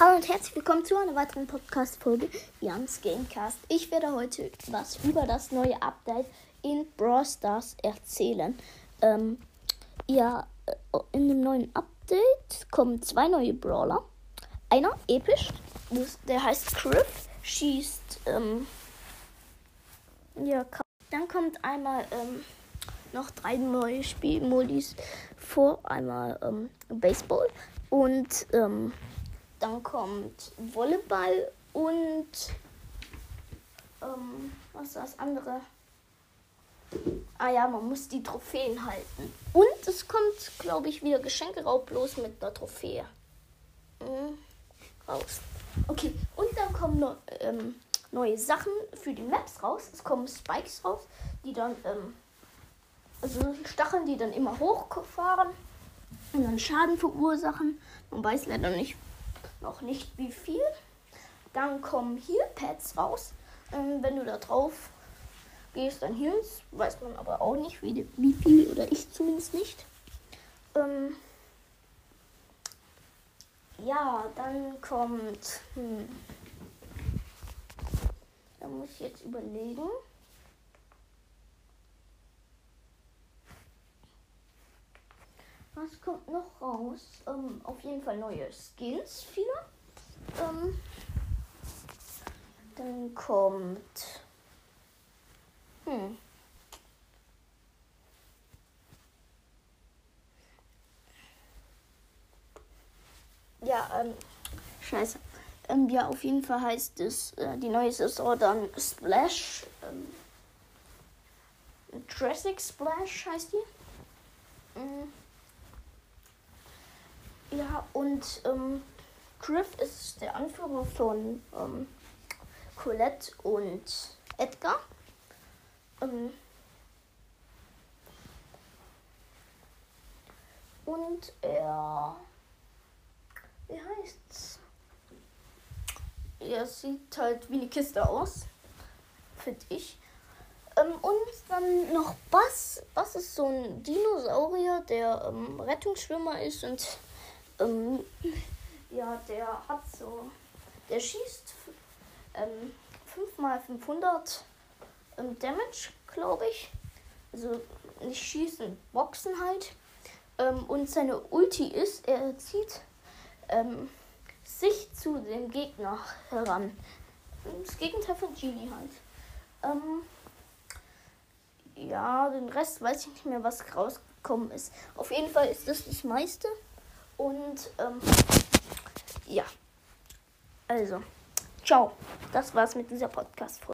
Hallo und herzlich willkommen zu einer weiteren Podcast-Folge Youngs Gamecast. Ich werde heute was über das neue Update in Brawl Stars erzählen. Ähm, ja, äh, in dem neuen Update kommen zwei neue Brawler. Einer episch, der heißt Criff, schießt, ähm, ja, dann kommt einmal, ähm, noch drei neue Spielmodis vor. Einmal ähm, Baseball und ähm, dann kommt Volleyball und ähm, was ist das andere? Ah ja, man muss die Trophäen halten. Und es kommt, glaube ich, wieder Geschenke bloß mit einer Trophäe. Mhm. Raus. Okay, und dann kommen noch, ähm, neue Sachen für die Maps raus. Es kommen Spikes raus, die dann, ähm, also Stacheln, die dann immer hochfahren und dann Schaden verursachen. Man weiß leider nicht, noch nicht wie viel. Dann kommen hier Pads raus. Ähm, wenn du da drauf gehst, dann Heals. Weiß man aber auch nicht, wie, wie viel oder ich zumindest nicht. Ähm, ja, dann kommt. Hm, da muss ich jetzt überlegen. Was kommt noch raus? Ähm, auf jeden Fall neue Skins, viele. Ähm, dann kommt. Hm. Ja, ähm, scheiße. Ähm, ja, auf jeden Fall heißt es, äh, die neue Saison dann Splash. Ähm, Jurassic Splash heißt die. Mhm. Ja, und ähm, Griff ist der Anführer von ähm, Colette und Edgar. Ähm, und er. Wie heißt's? Er sieht halt wie eine Kiste aus. Finde ich. Ähm, und dann noch Bass. Bass ist so ein Dinosaurier, der ähm, Rettungsschwimmer ist und ähm, ja, der hat so, der schießt ähm, 5 mal 500 ähm, Damage, glaube ich. Also nicht schießen, boxen halt. Ähm, und seine Ulti ist, er zieht ähm, sich zu dem Gegner heran. Das Gegenteil von Genie halt. Ähm, ja, den Rest weiß ich nicht mehr, was rausgekommen ist. Auf jeden Fall ist das das meiste. Und ähm, ja, also, ciao. Das war's mit dieser Podcast-Folge.